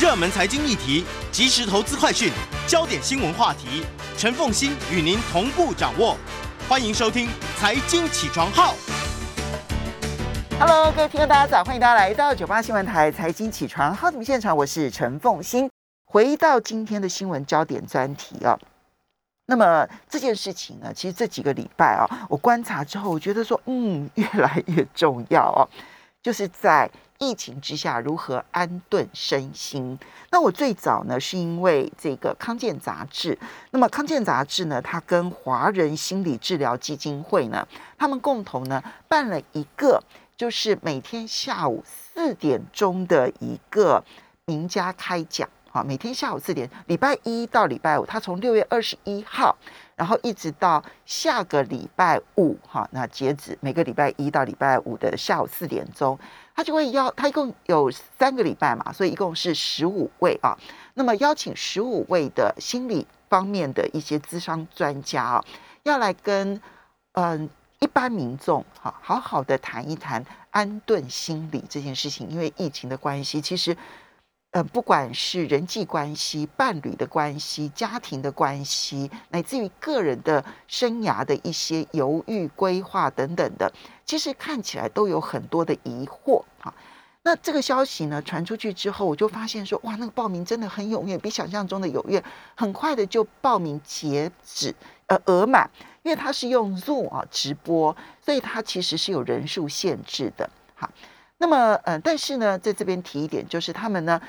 热门财经议题、即时投资快讯、焦点新闻话题，陈凤欣与您同步掌握。欢迎收听《财经起床号》。Hello，各位听众，大家早，欢迎大家来到九八新闻台财经起床号的现场，我是陈凤欣。回到今天的新闻焦点专题啊，那么这件事情呢，其实这几个礼拜啊，我观察之后，我觉得说，嗯，越来越重要哦、就是在疫情之下如何安顿身心。那我最早呢，是因为这个康健杂志，那么康健杂志呢，它跟华人心理治疗基金会呢，他们共同呢办了一个，就是每天下午四点钟的一个名家开讲。好，每天下午四点，礼拜一到礼拜五，他从六月二十一号，然后一直到下个礼拜五，哈，那截止每个礼拜一到礼拜五的下午四点钟，他就会邀，他一共有三个礼拜嘛，所以一共是十五位啊。那么邀请十五位的心理方面的一些咨商专家啊，要来跟嗯一般民众哈好好的谈一谈安顿心理这件事情，因为疫情的关系，其实。呃，不管是人际关系、伴侣的关系、家庭的关系，乃至于个人的生涯的一些犹豫、规划等等的，其实看起来都有很多的疑惑哈。那这个消息呢传出去之后，我就发现说，哇，那个报名真的很踊跃，比想象中的踊跃，很快的就报名截止，呃，额满，因为它是用 Zoom 啊直播，所以它其实是有人数限制的。好，那么呃，但是呢，在这边提一点，就是他们呢。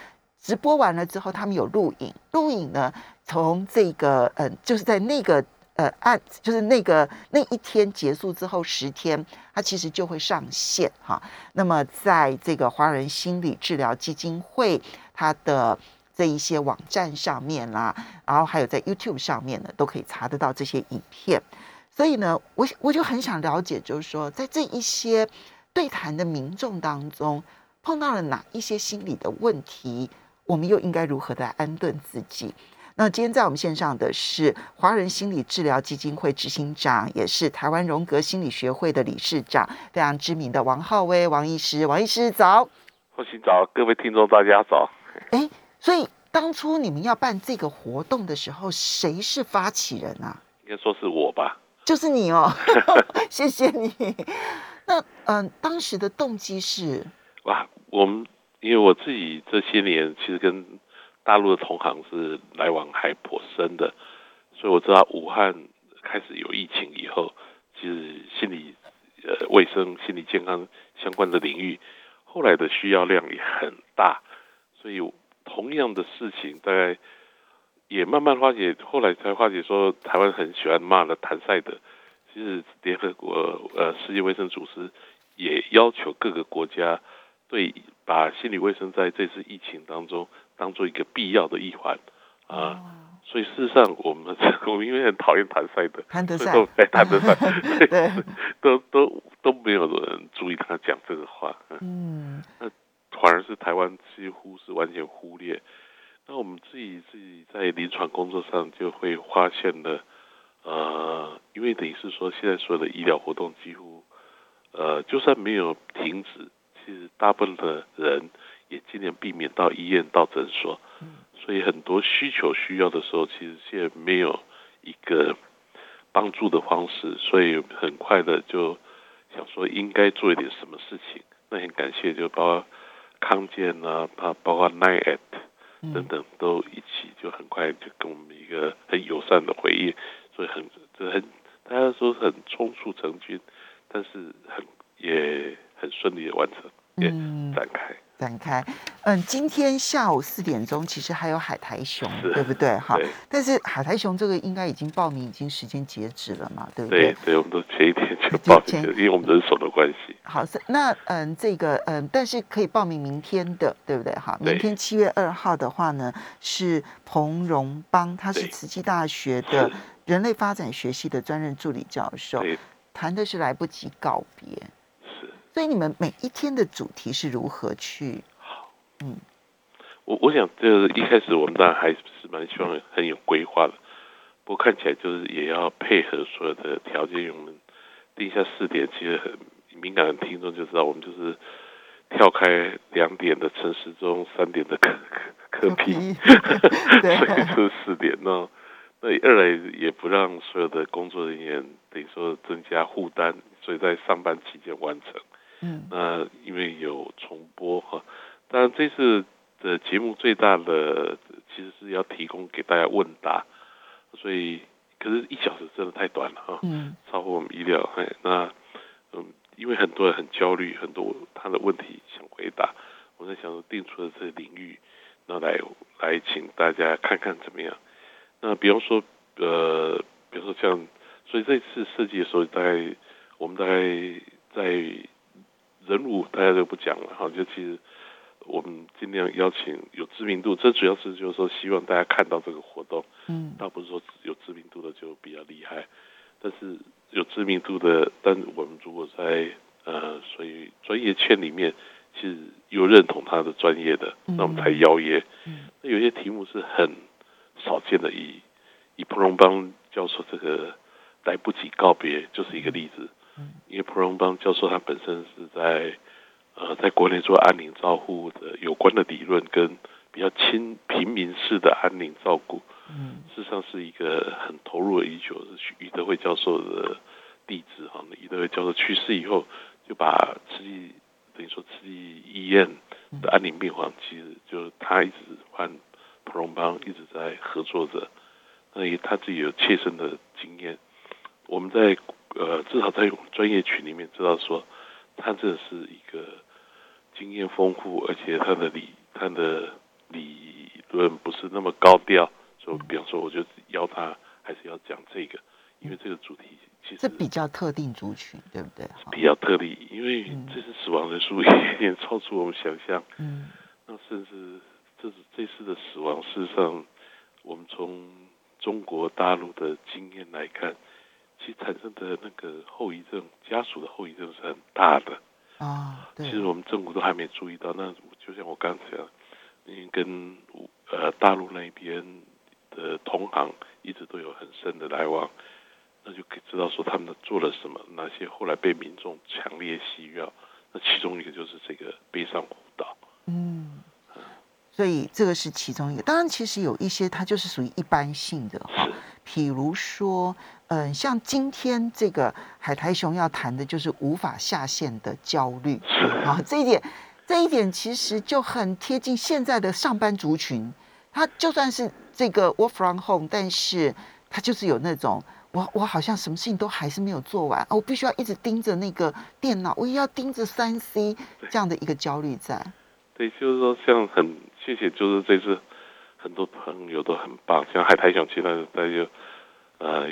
直播完了之后，他们有录影，录影呢，从这个呃，就是在那个呃案，就是那个那一天结束之后十天，它其实就会上线哈。那么在这个华人心理治疗基金会它的这一些网站上面啦，然后还有在 YouTube 上面呢，都可以查得到这些影片。所以呢，我我就很想了解，就是说，在这一些对谈的民众当中，碰到了哪一些心理的问题？我们又应该如何的安顿自己？那今天在我们线上的是华人心理治疗基金会执行长，也是台湾荣格心理学会的理事长，非常知名的王浩威王医师。王医师早，欢迎早，各位听众大家早。哎，所以当初你们要办这个活动的时候，谁是发起人啊？应该说是我吧，就是你哦，谢谢你。那嗯、呃，当时的动机是哇，我们。因为我自己这些年其实跟大陆的同行是来往还颇深的，所以我知道武汉开始有疫情以后，其实心理呃卫生、心理健康相关的领域，后来的需要量也很大，所以同样的事情大概也慢慢化解，后来才化解说台湾很喜欢骂的谭赛德，其实联合国呃世界卫生组织也要求各个国家对。把心理卫生在这次疫情当中当做一个必要的一环啊，所以事实上我们我们因为很讨厌谭赛的，谭德赛。都哎谭德赛，都都都没有人注意他讲这个话，嗯，那反而是台湾几乎是完全忽略。那我们自己自己在临床工作上就会发现的，呃，因为等于是说现在所有的医疗活动几乎，呃，就算没有停止。其实大部分的人也尽量避免到医院、到诊所，所以很多需求需要的时候，其实现在没有一个帮助的方式，所以很快的就想说应该做一点什么事情。那很感谢，就包括康健啊，包包括 Nine at 等等，都一起就很快就跟我们一个很友善的回应，所以很这很大家说很匆促成军，但是很也。很顺利的完成，嗯，展开展开，嗯，今天下午四点钟其实还有海苔熊，对不对？哈，但是海苔熊这个应该已经报名，已经时间截止了嘛，对不对？对，对，我们都前一天就报名，因为我们人手的关系。好，那嗯，这个嗯，但是可以报名明天的，对不对？哈，明天七月二号的话呢，是彭荣邦，他是慈济大学的人类发展学系的专任助理教授，谈的是来不及告别。所以你们每一天的主题是如何去？好，嗯，我我想就是一开始我们当然还是蛮希望很有规划的，不过看起来就是也要配合所有的条件。我们定下四点，其实很敏感的听众就知道，我们就是跳开两点的陈时中，三点的柯柯特批，对，所以就四点呢那二来也不让所有的工作人员等于说增加负担，所以在上班期间完成。嗯，那因为有重播哈，当然这次的节目最大的其实是要提供给大家问答，所以可是一小时真的太短了哈，嗯，超乎我们意料。嘿，那嗯，因为很多人很焦虑，很多他的问题想回答，我在想说定出了这个领域，那来来请大家看看怎么样。那比方说，呃，比如说像，所以这次设计的时候，大概我们大概在人物大家就不讲了哈，就其实我们尽量邀请有知名度，这主要是就是说希望大家看到这个活动，嗯，倒不是说有知名度的就比较厉害，但是有知名度的，但我们如果在呃，所以专业圈里面，其实又认同他的专业的，那我们才邀约。嗯，那有些题目是很。少见的以以普隆邦教授这个来不及告别就是一个例子，因为普隆邦教授他本身是在呃在国内做安宁照护的有关的理论跟比较亲平民式的安宁照顾，嗯，事实上是一个很投入已久是余德惠教授的弟子哈，余德惠教授去世以后就把慈济等于说慈济医院的安宁病房其实就他一直换。普隆邦一直在合作着，那也他自己有切身的经验。我们在呃至少在专业群里面知道说，他这是一个经验丰富，而且他的理他的理论不是那么高调。所以比方说，我就邀他还是要讲这个，因为这个主题其实这比较特定族群，对不对？比较特例，因为这次死亡人数有点超出我们想象。嗯，那甚至。这是这次的死亡，事实上，我们从中国大陆的经验来看，其实产生的那个后遗症，家属的后遗症是很大的啊。其实我们政府都还没注意到。那就像我刚才讲，因为跟呃大陆那边的同行一直都有很深的来往，那就可以知道说他们做了什么，哪些后来被民众强烈需要。那其中一个就是这个悲伤辅导。嗯。所以这个是其中一个，当然其实有一些它就是属于一般性的哈，譬如说，嗯，像今天这个海苔熊要谈的就是无法下线的焦虑啊，这一点，这一点其实就很贴近现在的上班族群，他就算是这个 work from home，但是他就是有那种，我我好像什么事情都还是没有做完，我必须要一直盯着那个电脑，我也要盯着三 C 这样的一个焦虑在。对，就是说像很。谢谢，就是这次很多朋友都很棒，像海苔想去，他他就呃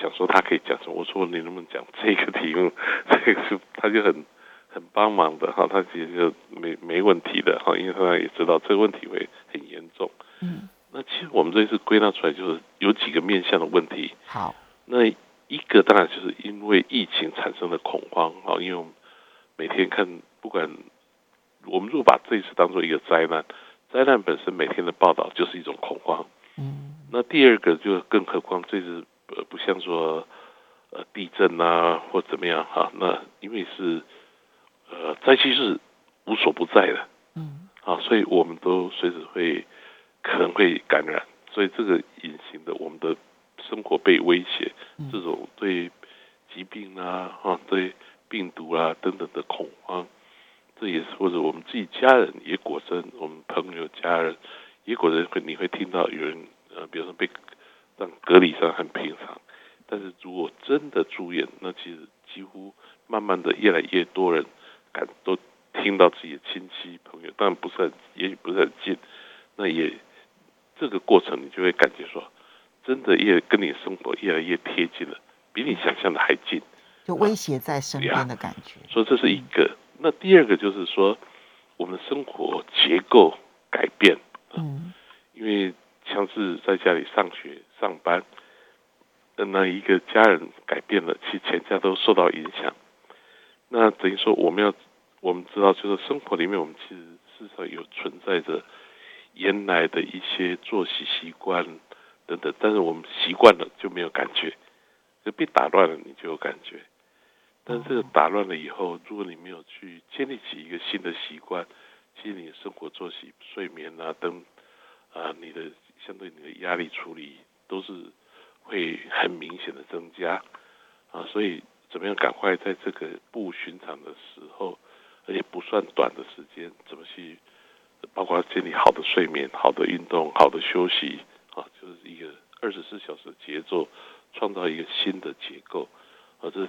想说他可以讲什么，我说你能不能讲这个题目，这个是他就很很帮忙的哈，他其实就没没问题的哈，因为他也知道这个问题会很严重。嗯，那其实我们这次归纳出来就是有几个面向的问题。好，那一个当然就是因为疫情产生的恐慌哈，因为我们每天看不管我们如果把这一次当做一个灾难。灾难本身每天的报道就是一种恐慌，嗯，那第二个就更何况这是呃不像说呃地震啊或怎么样哈，那因为是呃灾区是无所不在的，嗯，啊，所以我们都随时会可能会感染，所以这个隐形的我们的生活被威胁，这种对疾病啊啊对病毒啊等等的恐慌。这也是或者我们自己家人也果真，我们朋友家人也果真会，你会听到有人呃，比如说被让隔离上很平常，但是如果真的住院，那其实几乎慢慢的越来越多人感都听到自己的亲戚朋友，当然不是很，也许不是很近，那也这个过程你就会感觉说，真的越跟你生活越来越贴近了，比你想象的还近，就威胁在身边的感觉。所以这是一个。那第二个就是说，我们的生活结构改变，嗯，因为像是在家里上学、上班，那一个家人改变了，其实全家都受到影响。那等于说，我们要我们知道，就是生活里面，我们其实事实上有存在着原来的一些作息习惯等等，但是我们习惯了就没有感觉，就被打乱了，你就有感觉。但这个打乱了以后，如果你没有去建立起一个新的习惯，其实你的生活作息、睡眠啊等啊，你的相对你的压力处理都是会很明显的增加。啊，所以怎么样赶快在这个不寻常的时候，而且不算短的时间，怎么去包括建立好的睡眠、好的运动、好的休息啊，就是一个二十四小时的节奏，创造一个新的结构。啊，这是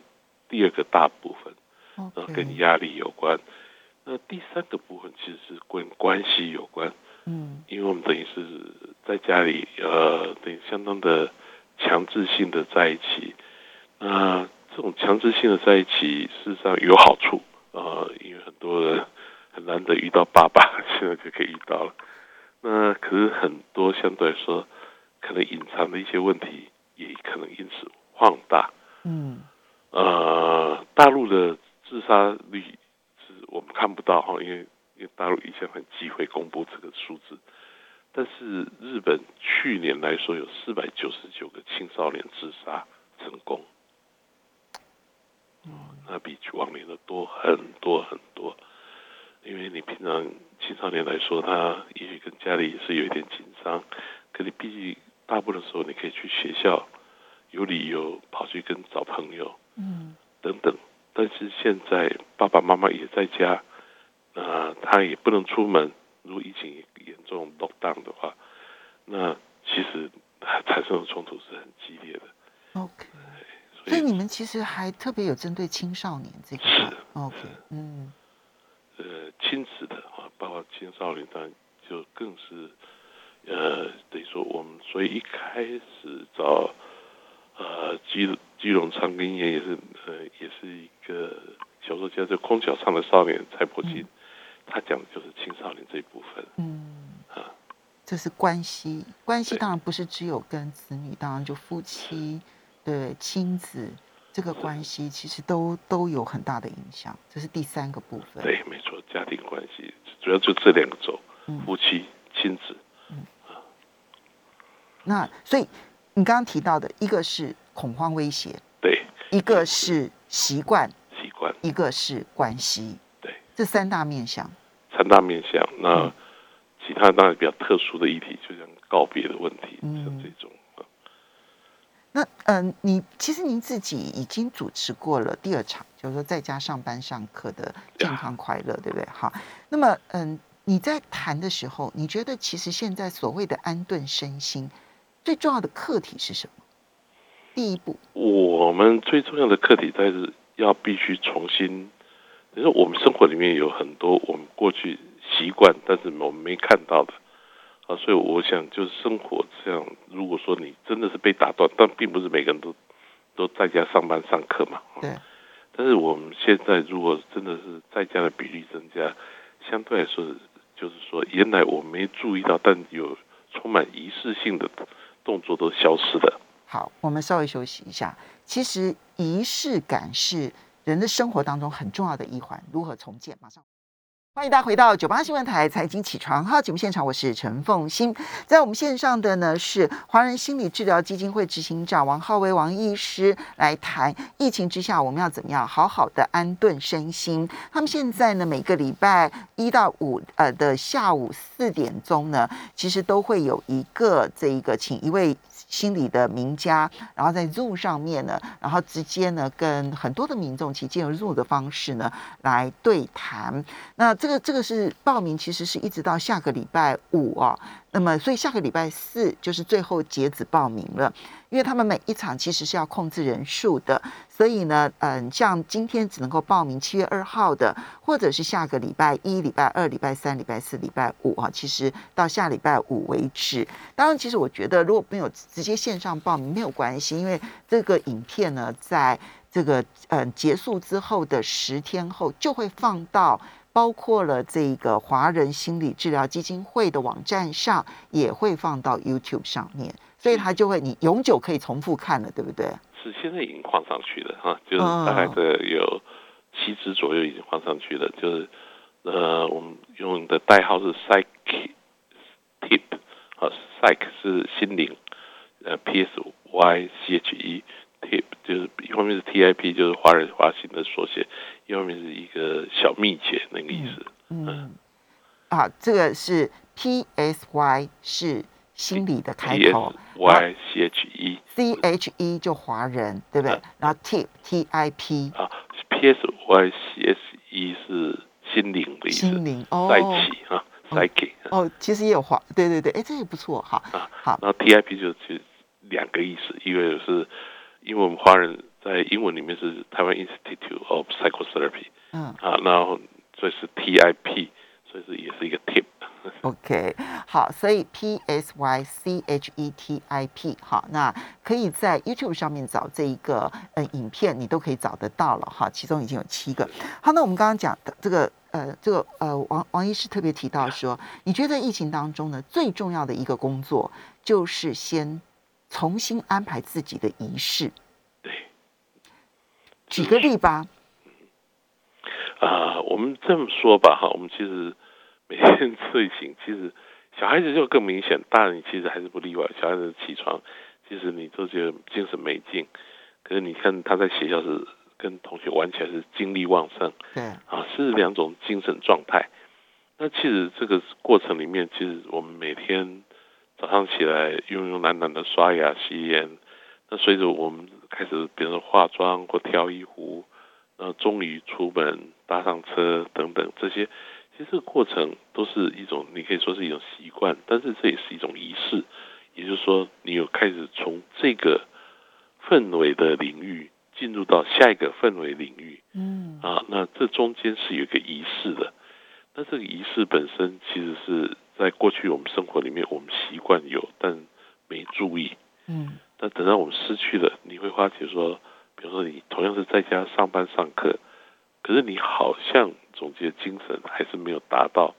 第二个大部分，啊，跟压力有关。那第三个部分其实是跟关系有关，嗯，因为我们等于是在家里，呃，等于相当的强制性的在一起。那这种强制性的在一起，事实上有好处，呃，因为很多人很难得遇到爸爸，现在就可以遇到了。那可是很多相对来说，可能隐藏的一些问题，也可能因此放大。嗯，呃，大陆的自杀率是。我们看不到哈，因为因为大陆一向很忌讳公布这个数字，但是日本去年来说有四百九十九个青少年自杀成功，那比往年的多很多很多。因为你平常青少年来说，他也许跟家里也是有一点紧张，可你毕竟大部分时候你可以去学校，有理由跑去跟找朋友，嗯，等等。但是现在爸爸妈妈也在家，那他也不能出门。如果疫情严重 lock down 的话，那其实产生的冲突是很激烈的。OK，所以你们其实还特别有针对青少年这个。是 OK，嗯，呃，亲子的啊，包括青少年，当然就更是呃，等于说我们所以一开始找呃基。基隆长庚也也是呃，也是一个小说家，叫《空桥上的少年》蔡伯金，他讲的就是青少年这一部分。嗯，啊，这是关系，关系当然不是只有跟子女，当然就夫妻对亲子这个关系，其实都都有很大的影响。这是第三个部分。对，没错，家庭关系主要就这两个轴，夫妻、亲子。嗯啊，那所以你刚刚提到的一个是。恐慌威胁，对，一个是习惯，习惯，一个是关系，对，这三大面向，三大面向。那其他当然比较特殊的议题，就像告别的问题，像这种。那嗯，你其实您自己已经主持过了第二场，就是说在家上班上课的健康快乐，对不对？好，那么嗯，你在谈的时候，你觉得其实现在所谓的安顿身心，最重要的课题是什么？第一步，我们最重要的课题，在是要必须重新。你说我们生活里面有很多我们过去习惯，但是我们没看到的啊，所以我想就是生活这样。如果说你真的是被打断，但并不是每个人都都在家上班上课嘛。对。但是我们现在如果真的是在家的比例增加，相对来说，就是说原来我没注意到，但有充满仪式性的动作都消失了。好，我们稍微休息一下。其实仪式感是人的生活当中很重要的一环，如何重建？马上。欢迎大家回到九八新闻台财经起床号节目现场，我是陈凤欣。在我们线上的呢是华人心理治疗基金会执行长王浩威王医师来谈疫情之下我们要怎么样好好的安顿身心。他们现在呢每个礼拜一到五呃的下午四点钟呢，其实都会有一个这一个请一位。心理的名家，然后在 Zoom 上面呢，然后直接呢跟很多的民众其借由 Zoom 的方式呢来对谈。那这个这个是报名，其实是一直到下个礼拜五啊。那么，所以下个礼拜四就是最后截止报名了，因为他们每一场其实是要控制人数的，所以呢，嗯，像今天只能够报名七月二号的，或者是下个礼拜一、礼拜二、礼拜三、礼拜四、礼拜五啊，其实到下礼拜五为止。当然，其实我觉得如果没有直接线上报名没有关系，因为这个影片呢，在这个嗯结束之后的十天后就会放到。包括了这个华人心理治疗基金会的网站上，也会放到 YouTube 上面，所以它就会你永久可以重复看了，对不对？是现在已经放上去了哈，就是大概的有七支左右已经放上去了，就是呃，我们用的代号是 Psych Tip 啊，Psych 是心灵，呃，P S Y C H E。tip 就是一方面是 tip 就是华人华心的缩写，一方面是一个小秘诀那个意思。嗯，啊，这个是 P S Y 是心理的开头，Y C H E C H E 就华人，对不对？然后 Tip T I P 啊，P S Y C S E 是心灵的意思，心灵哦，在一起啊。哦，其实也有华，对对对，哎，这也不错，好，好，然后 T I P 就就两个意思，一个是因为我们华人在英文里面是台湾 Institute of Psychotherapy，嗯，啊，然后这是 T I P。所以是也是一个 tip。OK，好，所以 P S Y C H E T I P，好，那可以在 YouTube 上面找这一个呃影片，你都可以找得到了哈。其中已经有七个。好，那我们刚刚讲的这个呃这个呃王王医师特别提到说，你觉得疫情当中呢最重要的一个工作就是先重新安排自己的仪式。对，举个例吧。啊，我们这么说吧，哈，我们其实。每天睡醒，其实小孩子就更明显，大人其实还是不例外。小孩子起床，其实你都觉得精神没劲，可是你看他在学校是跟同学玩起来是精力旺盛，对，啊，是两种精神状态。那其实这个过程里面，其实我们每天早上起来慵慵懒懒的刷牙洗脸，那随着我们开始，比如说化妆或挑衣服，然后终于出门搭上车等等这些。其实这个过程都是一种，你可以说是一种习惯，但是这也是一种仪式。也就是说，你有开始从这个氛围的领域进入到下一个氛围领域，嗯，啊，那这中间是有一个仪式的。那这个仪式本身其实是在过去我们生活里面我们习惯有，但没注意，嗯。但等到我们失去了，你会发觉说，比如说你同样是在家上班上课，可是你好像。总结精神还是没有达到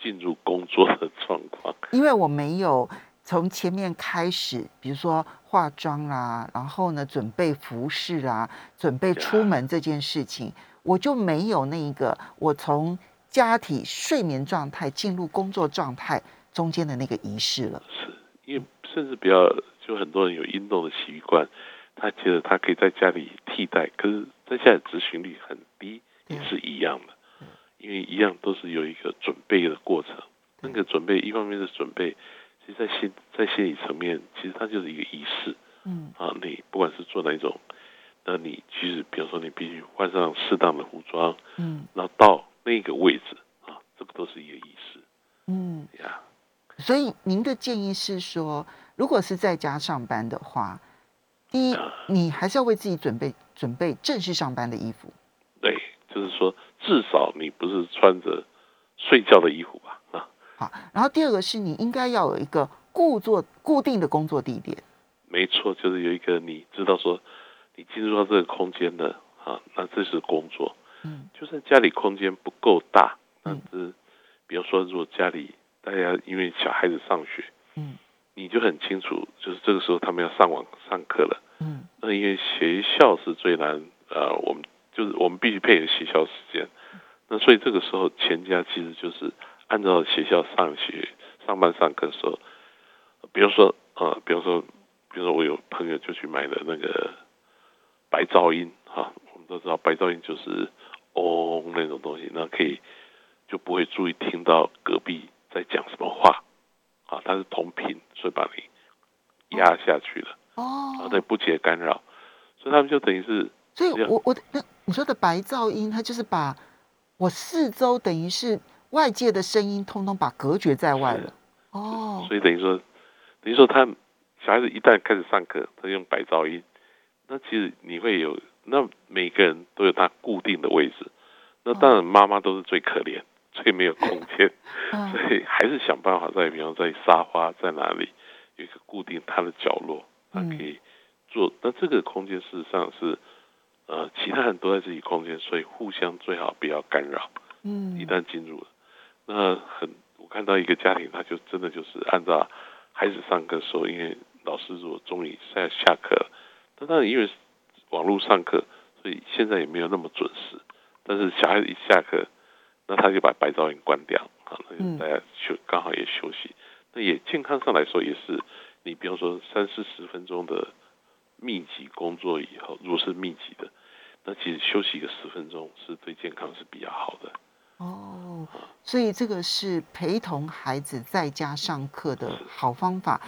进入工作的状况，因为我没有从前面开始，比如说化妆啦，然后呢准备服饰啦，准备出门这件事情，我就没有那一个我从家体睡眠状态进入工作状态中间的那个仪式了。是因为甚至比较就很多人有运动的习惯，他觉得他可以在家里替代，可是在家里执行率很低，也是一样的。因为一样都是有一个准备的过程，那个准备一方面是准备，其实在心在心理层面，其实它就是一个仪式。嗯，啊，你不管是做哪一种，那你其实比如说你必须换上适当的服装，嗯，然后到那个位置啊，这个都是一个仪式。嗯，呀，所以您的建议是说，如果是在家上班的话，第一，你还是要为自己准备准备正式上班的衣服。对，就是说。至少你不是穿着睡觉的衣服吧？啊，好。然后第二个是你应该要有一个固作固定的工作地点。没错，就是有一个你知道说，你进入到这个空间的啊，那这是工作。嗯，就算家里空间不够大，嗯，是比如说如果家里大家因为小孩子上学，嗯，你就很清楚，就是这个时候他们要上网上课了，嗯，那因为学校是最难，呃，我们。就是我们必须配合学校时间，那所以这个时候全家其实就是按照学校上学、上班、上课的时候，比如说呃，比如说，比如说我有朋友就去买了那个白噪音哈，我们都知道白噪音就是嗡那种东西，那可以就不会注意听到隔壁在讲什么话啊，它是同频，所以把你压下去了哦，然后再不接干扰，所以他们就等于是。所以，我我的那你说的白噪音，它就是把我四周等于是外界的声音，通通把隔绝在外了。哦，所以等于说，等于说他小孩子一旦开始上课，他用白噪音，那其实你会有，那每个人都有他固定的位置。那当然，妈妈都是最可怜，最没有空间，所以还是想办法在，比方在沙发在哪里有一个固定他的角落，他可以做。那这个空间事实上是。呃，其他人都在自己空间，所以互相最好不要干扰。嗯，一旦进入了，那很，我看到一个家庭，他就真的就是按照孩子上课的时候，因为老师如果终于在下课了，但当然因为网络上课，所以现在也没有那么准时。但是小孩子一下课，那他就把白噪音关掉，啊，那大家休刚好也休息。那也健康上来说，也是你比方说三四十分钟的密集工作以后，如果是密集的。那其实休息个十分钟是对健康是比较好的。哦，所以这个是陪同孩子在家上课的好方法。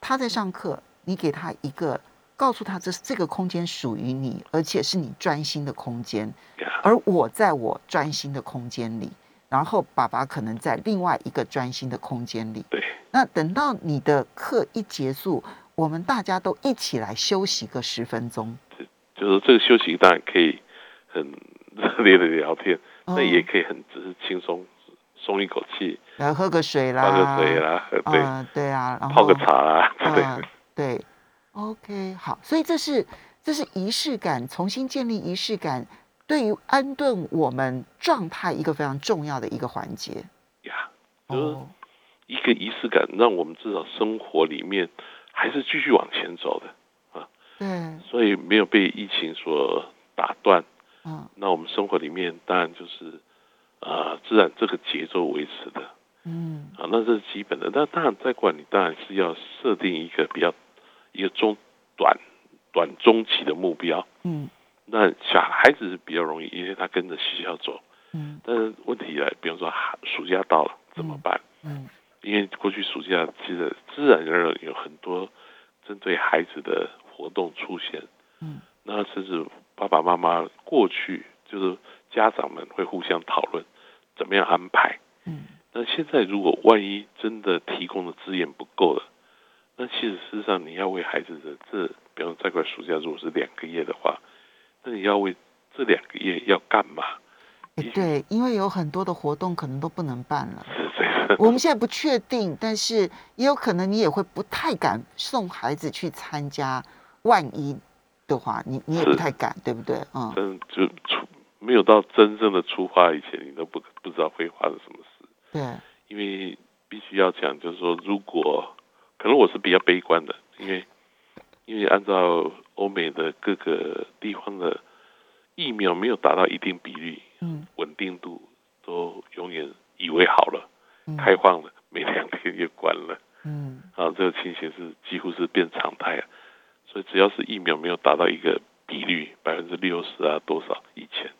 他在上课，你给他一个，告诉他这这个空间属于你，而且是你专心的空间。而我在我专心的空间里，然后爸爸可能在另外一个专心的空间里。对。那等到你的课一结束，我们大家都一起来休息个十分钟。就是这个休息当然可以很 热烈的聊天，那也可以很只是轻松松一口气，来喝个水啦，喝个水啦，对，对啊，然后泡个茶啦，对对。OK，好，所以这是这是仪式感，重新建立仪式感，对于安顿我们状态一个非常重要的一个环节。呀，就是一个仪式感，让我们至少生活里面还是继续往前走的啊。对，所以没有被疫情所打断。嗯，那我们生活里面当然就是，啊，自然这个节奏维持的。嗯，啊，那这是基本的。那当然，在管理当然是要设定一个比较一个中短短中期的目标。嗯，那小孩子是比较容易，因为他跟着学校走。嗯，但是问题来，比方说暑假到了怎么办？嗯，因为过去暑假其实自然而然有很多针对孩子的。活动出现，嗯，那甚至爸爸妈妈过去就是家长们会互相讨论怎么样安排，嗯，那现在如果万一真的提供的资源不够了，那其实事实上你要为孩子的这，比方这块暑假如果是两个月的话，那你要为这两个月要干嘛？对，因为有很多的活动可能都不能办了，是这样。我们现在不确定，但是也有可能你也会不太敢送孩子去参加。万一的话，你你也不太敢，对不对？嗯，嗯，就出没有到真正的出发以前，你都不不知道会发生什么事。对，因为必须要讲，就是说，如果可能，我是比较悲观的，因为因为按照欧美的各个地方的疫苗没有达到一定比例，嗯，稳定度都永远以为好了，开放了，没两天就关了，嗯，啊，这个情形是几乎是变常态了。所以只要是疫苗没有达到一个比率百分之六十啊多少以前，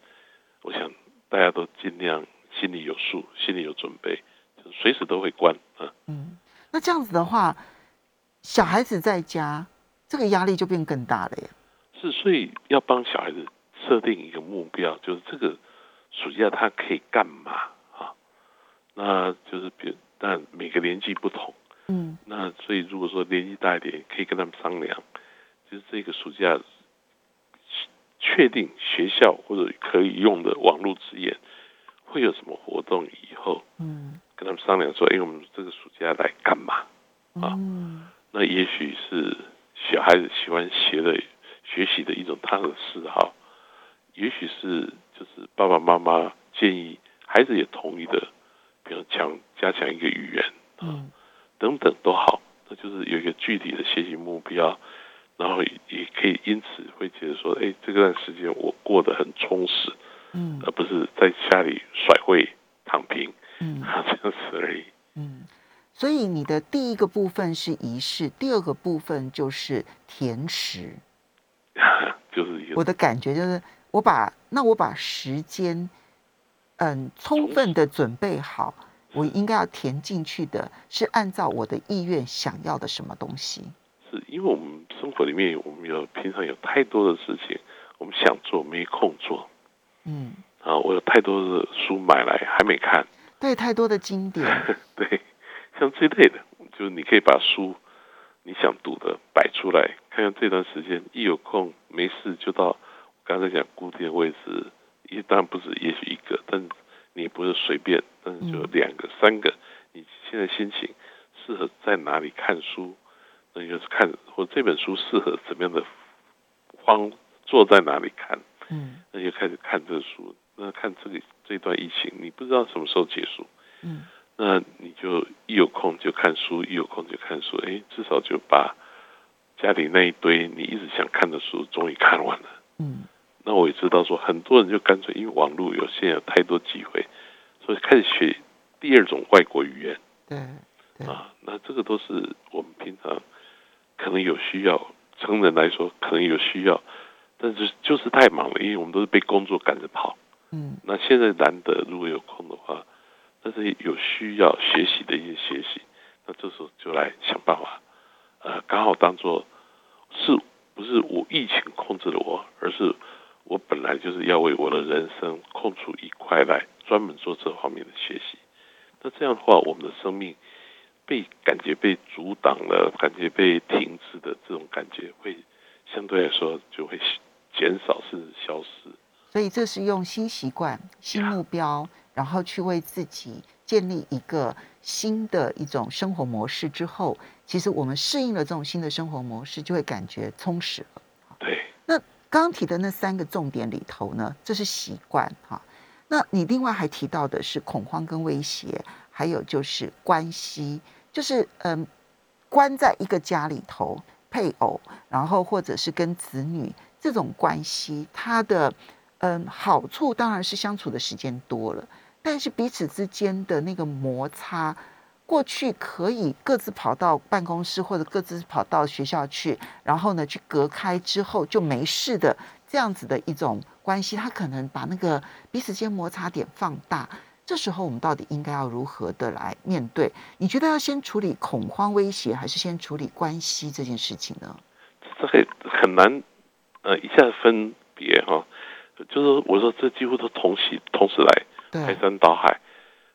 我想大家都尽量心里有数，心里有准备，随时都会关啊。嗯，那这样子的话，小孩子在家这个压力就变更大了呀。是，所以要帮小孩子设定一个目标，就是这个暑假他可以干嘛啊？那就是比但每个年纪不同，嗯，那所以如果说年纪大一点，可以跟他们商量。就是这个暑假确定学校或者可以用的网络资源会有什么活动？以后嗯，跟他们商量说，哎，我们这个暑假来干嘛啊？那也许是小孩子喜欢学的学习的一种他的嗜好，也许是就是爸爸妈妈建议孩子也同意的，比如强加强一个语言啊等等都好，那就是有一个具体的学习目标。然后也可以因此会觉得说，哎，这段时间我过得很充实，嗯，而不是在家里甩会躺平，嗯，这样子而已。嗯，所以你的第一个部分是仪式，第二个部分就是填食，就是我的感觉就是我把那我把时间，嗯，充分的准备好，我应该要填进去的是按照我的意愿想要的什么东西。是因为我们生活里面，我们有平常有太多的事情，我们想做没空做。嗯，啊，我有太多的书买来还没看。对，太多的经典。对，像这类的，就是你可以把书你想读的摆出来，看看这段时间一有空没事就到刚才讲固定位置，一当然不是，也许一个，但你不是随便，但是就两个、三个，你现在心情适合在哪里看书？那就是看或这本书适合怎么样的方坐在哪里看，嗯，那就开始看这书。那看这个这段疫情，你不知道什么时候结束，嗯，那你就一有空就看书，一有空就看书。哎，至少就把家里那一堆你一直想看的书终于看完了，嗯。那我也知道说，很多人就干脆因为网络有现在有太多机会，所以开始学第二种外国语言，对，啊，那这个都是我们平常。可能有需要，成人来说可能有需要，但是就是太忙了，因为我们都是被工作赶着跑。嗯，那现在难得如果有空的话，但是有需要学习的一些学习，那这时候就来想办法，呃，刚好当做是不是我疫情控制了我，而是我本来就是要为我的人生空出一块来专门做这方面的学习。那这样的话，我们的生命被感觉被阻挡了，感觉被停滞的这种感觉，会相对来说就会减少甚至消失。所以这是用新习惯、新目标，然后去为自己建立一个新的一种生活模式之后，其实我们适应了这种新的生活模式，就会感觉充实了。对。那刚刚提的那三个重点里头呢，这是习惯哈。那你另外还提到的是恐慌跟威胁，还有就是关系，就是嗯，关在一个家里头，配偶，然后或者是跟子女这种关系，它的嗯好处当然是相处的时间多了，但是彼此之间的那个摩擦，过去可以各自跑到办公室或者各自跑到学校去，然后呢去隔开之后就没事的这样子的一种。关系，他可能把那个彼此间摩擦点放大。这时候，我们到底应该要如何的来面对？你觉得要先处理恐慌威胁，还是先处理关系这件事情呢？这很很难，呃，一下分别哈。就是我说，这几乎都同时同时来，排山倒海。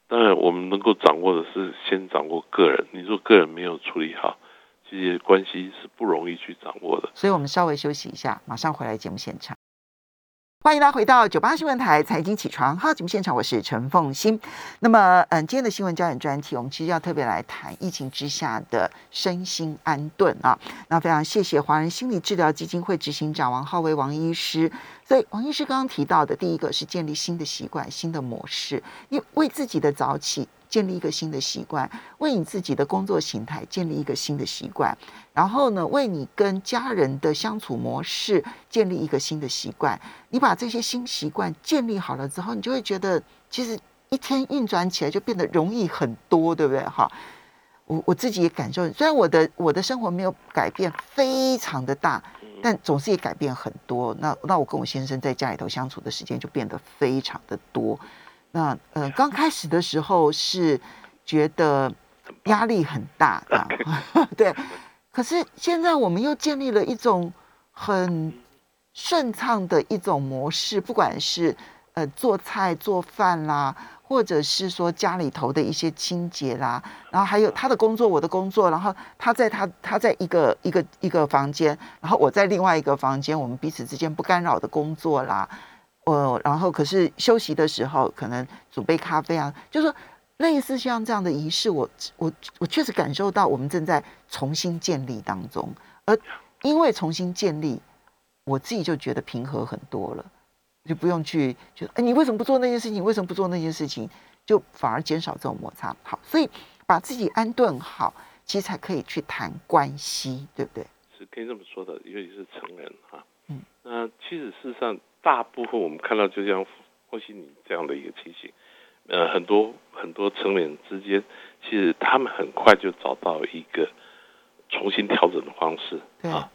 当然，我们能够掌握的是先掌握个人。你说个人没有处理好，这些关系是不容易去掌握的。所以我们稍微休息一下，马上回来节目现场。欢迎大家回到九八新闻台财经起床号节目现场，我是陈凤欣。那么，嗯，今天的新闻焦点专题，我们其实要特别来谈疫情之下的身心安顿啊。那非常谢谢华人心理治疗基金会执行长王浩威王医师。所以，王医师刚刚提到的第一个是建立新的习惯、新的模式，因为自己的早起。建立一个新的习惯，为你自己的工作形态建立一个新的习惯，然后呢，为你跟家人的相处模式建立一个新的习惯。你把这些新习惯建立好了之后，你就会觉得，其实一天运转起来就变得容易很多，对不对？哈，我我自己也感受，虽然我的我的生活没有改变非常的大，但总是也改变很多。那那我跟我先生在家里头相处的时间就变得非常的多。那呃，刚开始的时候是觉得压力很大的，对。可是现在我们又建立了一种很顺畅的一种模式，不管是呃做菜做饭啦，或者是说家里头的一些清洁啦，然后还有他的工作，我的工作，然后他在他他在一个一个一个房间，然后我在另外一个房间，我们彼此之间不干扰的工作啦。呃，然后可是休息的时候，可能煮杯咖啡啊，就是说类似像这样的仪式，我我我确实感受到我们正在重新建立当中，而因为重新建立，我自己就觉得平和很多了，就不用去觉得哎，你为什么不做那件事情？为什么不做那件事情？就反而减少这种摩擦。好，所以把自己安顿好，其实才可以去谈关系，对不对？是可以这么说的，尤其是成人哈。嗯，那其实事实上。大部分我们看到就像或许你这样的一个情形，呃，很多很多成员之间，其实他们很快就找到一个重新调整的方式啊。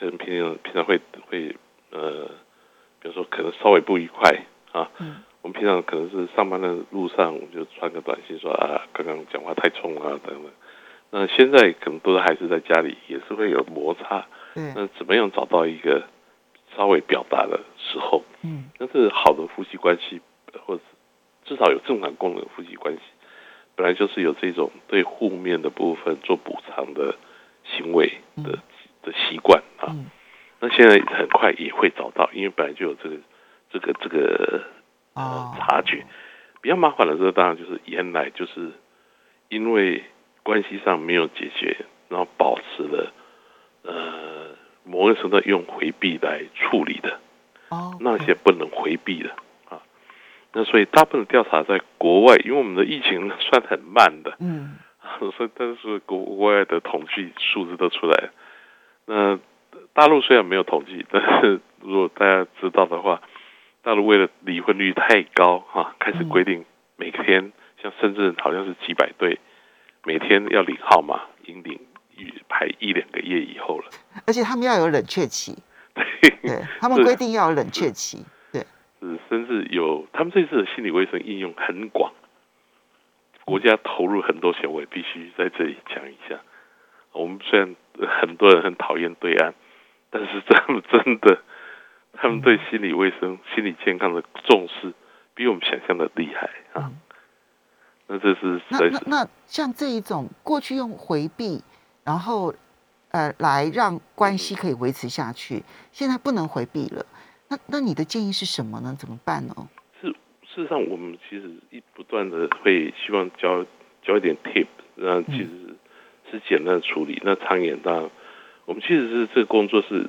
嗯，平常平常会会呃，比如说可能稍微不愉快啊。嗯。我们平常可能是上班的路上，我们就传个短信说啊，刚刚讲话太冲啊等等。那现在可能都是还是在家里，也是会有摩擦。嗯。那怎么样找到一个？稍微表达的时候，嗯，那是好的夫妻关系，或者至少有正常功能的夫妻关系，本来就是有这种对负面的部分做补偿的行为的的习惯啊。那现在很快也会找到，因为本来就有这个这个这个呃察觉。比较麻烦的是，当然就是原来就是因为关系上没有解决，然后保持了呃。某个程度用回避来处理的，哦，那些不能回避的啊。那所以大部分调查在国外，因为我们的疫情算很慢的，嗯，所以但是国外的统计数字都出来了。那大陆虽然没有统计，但是如果大家知道的话，大陆为了离婚率太高哈，开始规定每天像深圳好像是几百对，每天要领号码，引领。排一两个月以后了，而且他们要有冷却期，对，他们规定要有冷却期，对，是甚至有他们这次的心理卫生应用很广，国家投入很多钱，我也必须在这里讲一下。我们虽然很多人很讨厌对岸，但是他们真的，他们对心理卫生、心理健康的重视比我们想象的厉害啊。那这是那那那像这一种过去用回避，然后呃来让关系可以维持下去，现在不能回避了。那那你的建议是什么呢？怎么办呢？是事实上，我们其实一不断的会希望教教一点 tip，那其实是简单的处理。那长远当然，我们其实是这个工作是，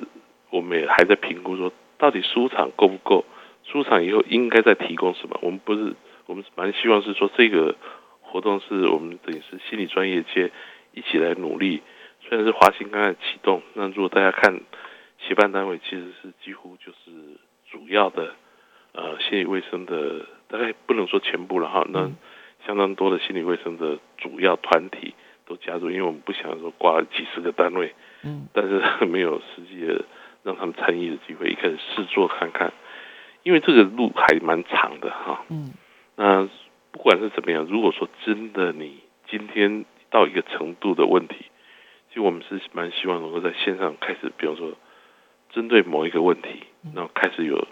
我们也还在评估说，到底书场够不够？书场以后应该再提供什么？我们不是，我们蛮希望是说，这个活动是我们等于是心理专业界一起来努力。虽然是华兴刚才启动，那如果大家看。协办单位其实是几乎就是主要的，呃，心理卫生的大概不能说全部了哈，那相当多的心理卫生的主要团体都加入，因为我们不想说挂几十个单位，嗯，但是没有实际的让他们参与的机会，一开始试做看看，因为这个路还蛮长的哈，嗯，那不管是怎么样，如果说真的你今天到一个程度的问题，其实我们是蛮希望能够在线上开始，比方说。针对某一个问题，然后开始有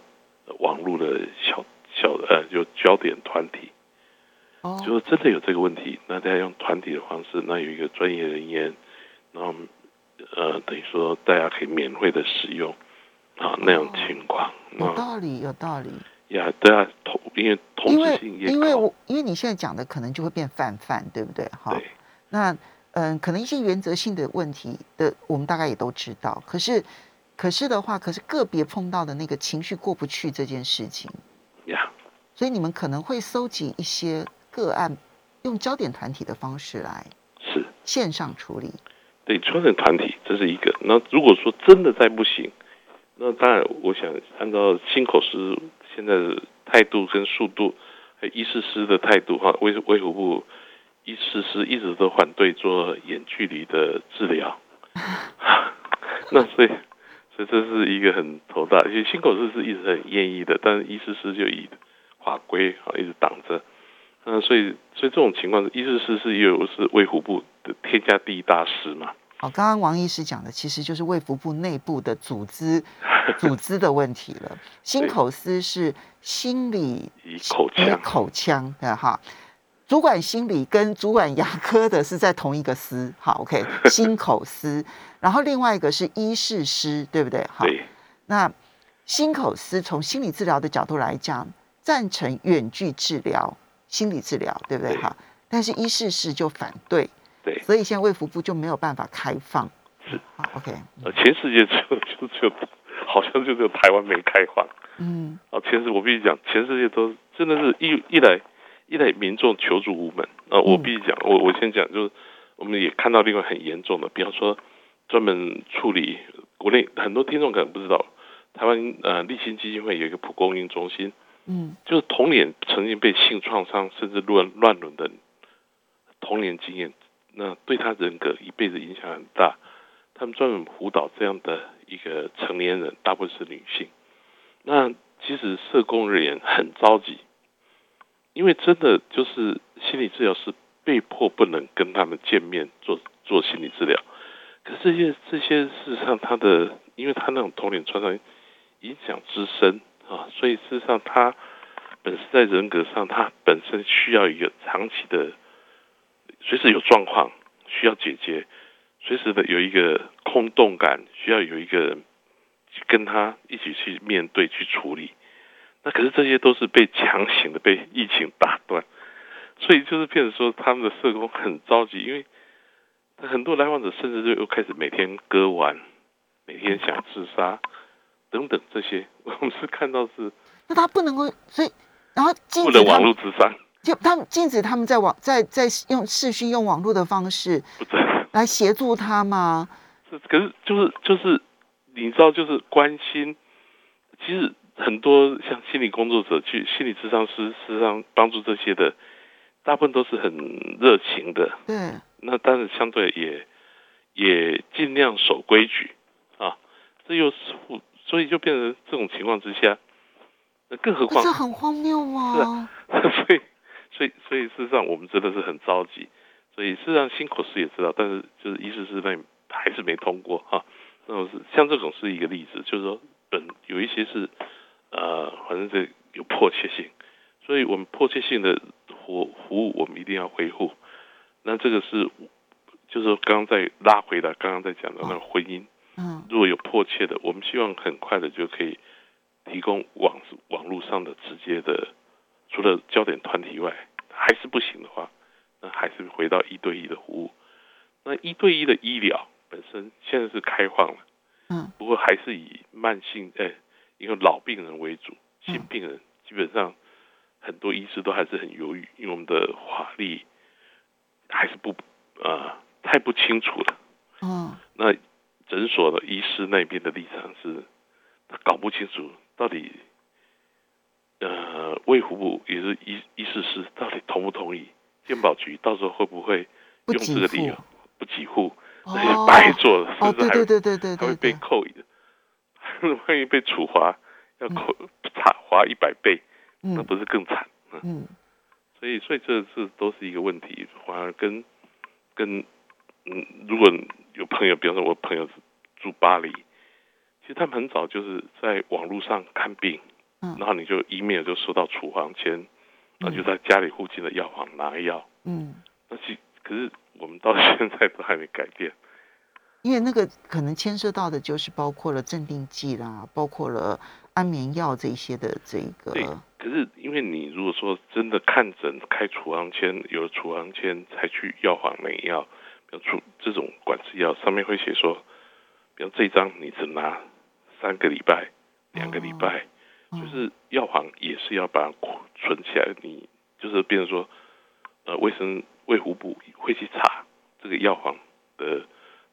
网络的小小呃，有焦点团体，哦，就是真的有这个问题，那大家用团体的方式，那有一个专业人员，然后呃，等于说大家可以免费的使用啊那种情况，有道理，有道理。呀，对啊，同因为同时性因为我因为你现在讲的可能就会变泛泛，对不对？哈，那嗯，可能一些原则性的问题的，我们大概也都知道，可是。可是的话，可是个别碰到的那个情绪过不去这件事情，呀，所以你们可能会搜集一些个案，用焦点团体的方式来是线上处理。对，焦点团体这是一个。那如果说真的再不行，那当然我想按照新口师现在的态度跟速度，还有医师师的态度哈，卫卫福部医师是一直都反对做远距离的治疗，那所以。所以这是一个很头大，因为新口师是一直很愿意的，但是医师师就以法规啊一直挡着，那，所以所以这种情况，医师师是又是卫福部的天下第一大师嘛。哦，刚刚王医师讲的其实就是卫福部内部的组织 组织的问题了。心口司是心理口腔口腔的哈。主管心理跟主管牙科的是在同一个司，好，OK，心口司，然后另外一个是医事师，对不对？好，那心口司从心理治疗的角度来讲，赞成远距治疗、心理治疗，对不对？好，但是医事师就反对，对，所以现在卫福部就没有办法开放，是，好，OK。呃，全世界只有就只有，好像就只有台湾没开放，嗯，啊，全世我必须讲，全世界都真的是一一来。一类民众求助无门啊！我必须讲，我我先讲，就是我们也看到另外很严重的，比方说专门处理国内很多听众可能不知道，台湾呃立新基金会有一个蒲公英中心，嗯，就是童年曾经被性创伤甚至乱乱伦的童年经验，那对他人格一辈子影响很大。他们专门辅导这样的一个成年人，大部分是女性。那其实社工人员很着急。因为真的就是心理治疗师被迫不能跟他们见面做做心理治疗，可是这些这些事实上他的，因为他那种童年创伤影响之深啊，所以事实上他本身在人格上，他本身需要一个长期的，随时有状况需要解决，随时的有一个空洞感，需要有一个人跟他一起去面对去处理。那可是这些都是被强行的被疫情打断，所以就是变成说他们的社工很着急，因为很多来访者甚至就又开始每天割腕，每天想自杀等等这些，我们是看到是。那他不能够，所以然后禁止网络自杀，就他们禁止他们在网在在用视讯用网络的方式来协助他吗？是，可是就是就是你知道就是关心，其实。很多像心理工作者去心理咨商师，事实上帮助这些的，大部分都是很热情的。嗯，那但是相对也也尽量守规矩啊。这又是所以就变成这种情况之下，那更何况这很荒谬吗？所以，所以，所以事实上，我们真的是很着急。所以，事实上，新口师也知道，但是就是医师是那还是没通过哈。那种是像这种是一个例子，就是说本有一些是呃，反正这有迫切性，所以我们迫切性的服服务我们一定要恢复。那这个是就是刚刚在拉回来，刚刚在讲的那个婚姻，嗯，如果有迫切的，我们希望很快的就可以提供网网络上的直接的，除了焦点团体外，还是不行的话。那还是回到一对一的服务。那一对一的医疗本身现在是开放了，嗯，不过还是以慢性诶，一个老病人为主，新病人基本上很多医师都还是很犹豫，因为我们的法律还是不啊太不清楚了。哦，那诊所的医师那边的立场是，他搞不清楚到底呃卫福部也是医医师师到底同不同意。健保局到时候会不会用这个理由不给付？那些白做了，甚至还对对对对还会被扣的，万一被处罚要扣差罚一百倍，那不是更惨？嗯，所以所以这这都是一个问题，反而跟跟嗯，如果有朋友，比方说我朋友是住巴黎，其实他们很早就是在网络上看病，嗯，然后你就一面就收到处方签。那就在家里附近的药房拿药。嗯，那其可是我们到现在都还没改变，因为那个可能牵涉到的就是包括了镇定剂啦，包括了安眠药这些的这个。对，可是因为你如果说真的看诊开处方签，有处方签才去药房买药，比如处这种管制药上面会写说，比如这张你只拿三个礼拜、两个礼拜。就是药房也是要把它存起来，你就是变成说，呃，卫生卫福部会去查这个药房的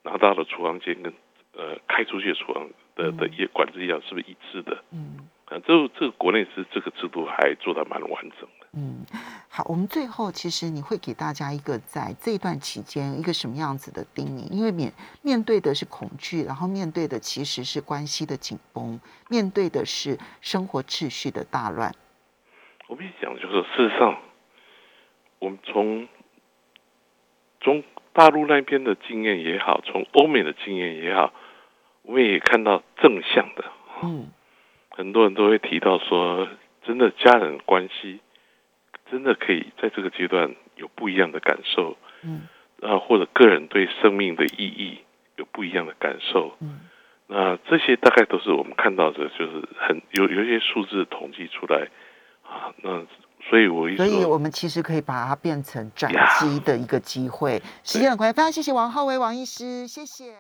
拿到的处方间跟呃开出去的处方的的药管制药是不是一致的？嗯，啊，这这个国内是这个制度还做的蛮完整的。嗯。好，我们最后其实你会给大家一个在这段期间一个什么样子的叮咛？因为面面对的是恐惧，然后面对的其实是关系的紧绷，面对的是生活秩序的大乱。我跟你讲，就是事实上，我们从中大陆那边的经验也好，从欧美的经验也好，我们也看到正向的。嗯，很多人都会提到说，真的家人关系。真的可以在这个阶段有不一样的感受，嗯，啊，或者个人对生命的意义有不一样的感受，嗯，那这些大概都是我们看到的，就是很有有一些数字统计出来，啊，那所以我所以我们其实可以把它变成转机的一个机会。时间很快，非常谢谢王浩威王医师，谢谢。